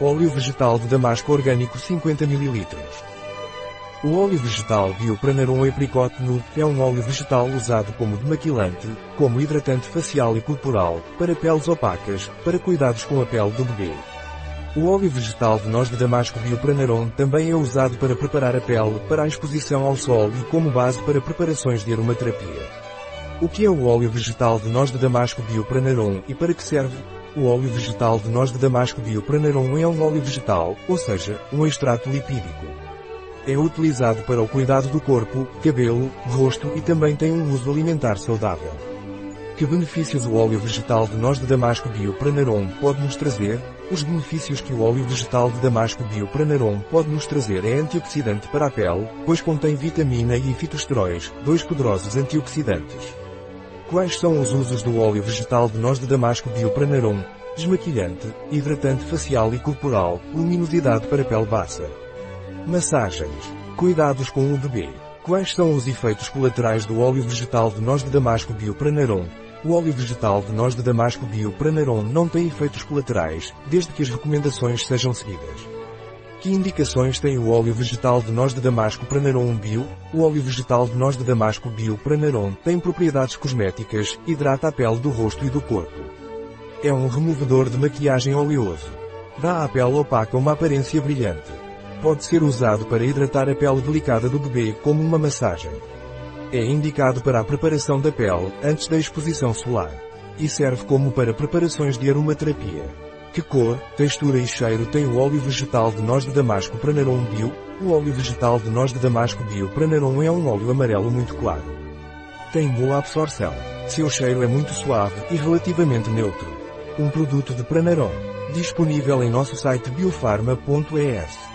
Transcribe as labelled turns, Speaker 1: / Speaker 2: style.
Speaker 1: Óleo vegetal de damasco orgânico 50 ml. O óleo vegetal Biopranarum Apricot Nut é um óleo vegetal usado como demaquilante, como hidratante facial e corporal, para peles opacas, para cuidados com a pele do bebê. O óleo vegetal de noz de damasco Biopranarum também é usado para preparar a pele para a exposição ao sol e como base para preparações de aromaterapia. O que é o óleo vegetal de noz de damasco Biopranarum e para que serve? O óleo vegetal de noz de damasco Biopranarum é um óleo vegetal, ou seja, um extrato lipídico. É utilizado para o cuidado do corpo, cabelo, rosto e também tem um uso alimentar saudável. Que benefícios o óleo vegetal de noz de damasco Biopranarum pode nos trazer? Os benefícios que o óleo vegetal de damasco Biopranarum pode nos trazer é antioxidante para a pele, pois contém vitamina e fitosteróis, dois poderosos antioxidantes. Quais são os usos do óleo vegetal de noz de damasco Biopranarum? Desmaquilhante, hidratante facial e corporal, luminosidade para pele baça. Massagens. Cuidados com o bebê. Quais são os efeitos colaterais do óleo vegetal de noz de damasco Biopranarum? O óleo vegetal de noz de damasco Biopranarum não tem efeitos colaterais, desde que as recomendações sejam seguidas. Que indicações tem o óleo vegetal de noz de damasco Pranarum Bio? O óleo vegetal de noz de damasco Bio Pranarum tem propriedades cosméticas, hidrata a pele do rosto e do corpo. É um removedor de maquiagem oleoso. Dá à pele opaca uma aparência brilhante. Pode ser usado para hidratar a pele delicada do bebê como uma massagem. É indicado para a preparação da pele, antes da exposição solar. E serve como para preparações de aromaterapia. Que cor, textura e cheiro tem o óleo vegetal de noz de damasco Pranarum Bio? O óleo vegetal de noz de damasco Bio Pranarum é um óleo amarelo muito claro. Tem boa absorção. Seu cheiro é muito suave e relativamente neutro. Um produto de Pranarum. Disponível em nosso site biofarma.es.